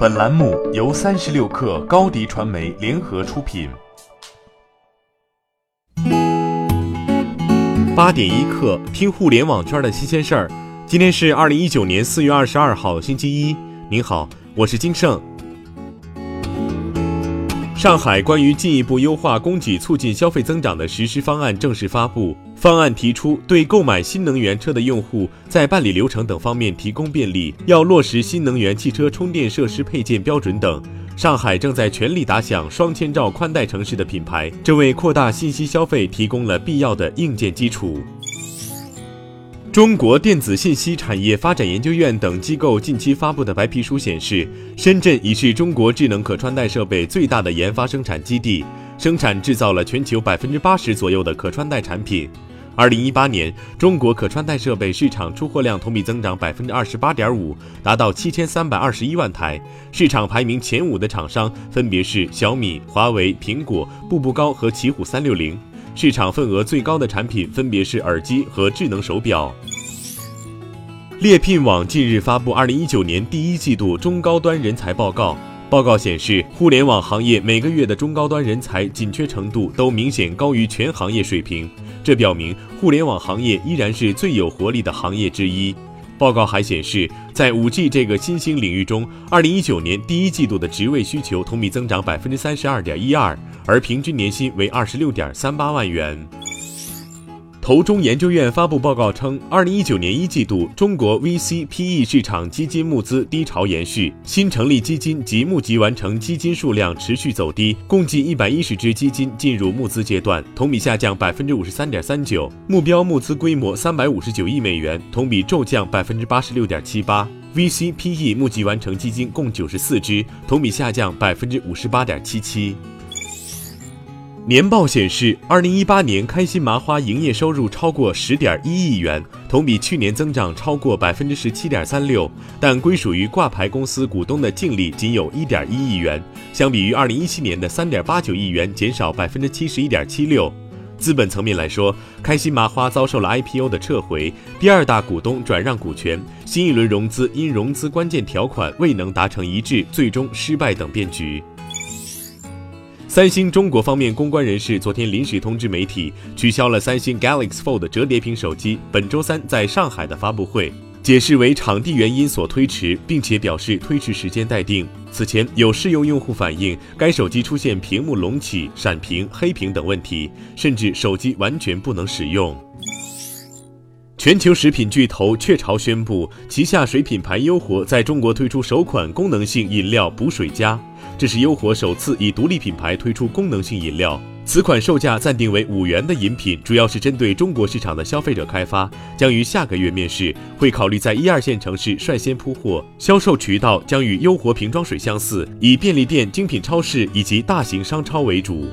本栏目由三十六氪高低传媒联合出品。八点一刻，听互联网圈的新鲜事儿。今天是二零一九年四月二十二号，星期一。您好，我是金盛。上海关于进一步优化供给、促进消费增长的实施方案正式发布。方案提出，对购买新能源车的用户，在办理流程等方面提供便利，要落实新能源汽车充电设施配件标准等。上海正在全力打响“双千兆宽带城市”的品牌，这为扩大信息消费提供了必要的硬件基础。中国电子信息产业发展研究院等机构近期发布的白皮书显示，深圳已是中国智能可穿戴设备最大的研发生产基地，生产制造了全球百分之八十左右的可穿戴产品。二零一八年，中国可穿戴设备市场出货量同比增长百分之二十八点五，达到七千三百二十一万台。市场排名前五的厂商分别是小米、华为、苹果、步步高和奇虎三六零。市场份额最高的产品分别是耳机和智能手表。猎聘网近日发布二零一九年第一季度中高端人才报告。报告显示，互联网行业每个月的中高端人才紧缺程度都明显高于全行业水平，这表明互联网行业依然是最有活力的行业之一。报告还显示，在五 G 这个新兴领域中，二零一九年第一季度的职位需求同比增长百分之三十二点一二，而平均年薪为二十六点三八万元。投中研究院发布报告称，二零一九年一季度，中国 VC PE 市场基金募资低潮延续，新成立基金及募集完成基金数量持续走低，共计一百一十只基金进入募资阶段，同比下降百分之五十三点三九，目标募资规模三百五十九亿美元，同比骤降百分之八十六点七八。VC PE 募集完成基金共九十四只，同比下降百分之五十八点七七。年报显示，二零一八年开心麻花营业收入超过十点一亿元，同比去年增长超过百分之十七点三六，但归属于挂牌公司股东的净利仅有一点一亿元，相比于二零一七年的三点八九亿元，减少百分之七十一点七六。资本层面来说，开心麻花遭受了 IPO 的撤回，第二大股东转让股权，新一轮融资因融资关键条款未能达成一致，最终失败等变局。三星中国方面公关人士昨天临时通知媒体，取消了三星 Galaxy Fold 折叠屏手机本周三在上海的发布会，解释为场地原因所推迟，并且表示推迟时间待定。此前有试用用户反映，该手机出现屏幕隆起、闪屏、黑屏等问题，甚至手机完全不能使用。全球食品巨头雀巢宣布，旗下水品牌优活在中国推出首款功能性饮料补水佳。这是优活首次以独立品牌推出功能性饮料，此款售价暂定为五元的饮品，主要是针对中国市场的消费者开发，将于下个月面世，会考虑在一二线城市率先铺货，销售渠道将与优活瓶装水相似，以便利店、精品超市以及大型商超为主。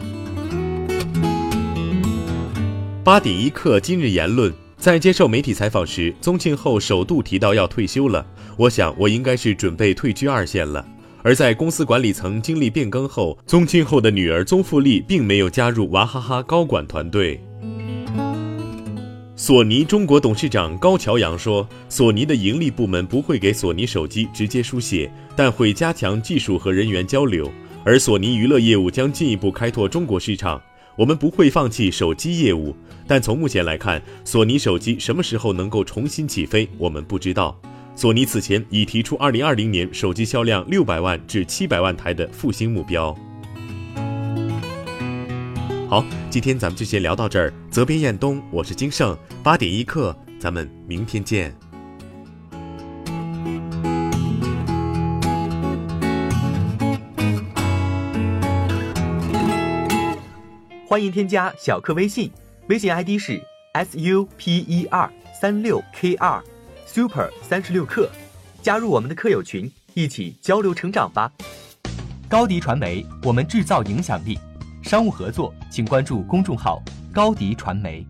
八点一刻，今日言论，在接受媒体采访时，宗庆后首度提到要退休了，我想我应该是准备退居二线了。而在公司管理层经历变更后，宗庆后的女儿宗馥莉并没有加入娃哈哈高管团队。索尼中国董事长高桥阳说：“索尼的盈利部门不会给索尼手机直接书写，但会加强技术和人员交流。而索尼娱乐业务将进一步开拓中国市场。我们不会放弃手机业务，但从目前来看，索尼手机什么时候能够重新起飞，我们不知道。”索尼此前已提出二零二零年手机销量六百万至七百万台的复兴目标。好，今天咱们就先聊到这儿。责编：彦东，我是金盛，八点一刻，咱们明天见。欢迎添加小课微信，微信 ID 是 s u p e r 三六 k 二。Super 三十六课，加入我们的课友群，一起交流成长吧。高迪传媒，我们制造影响力。商务合作，请关注公众号高迪传媒。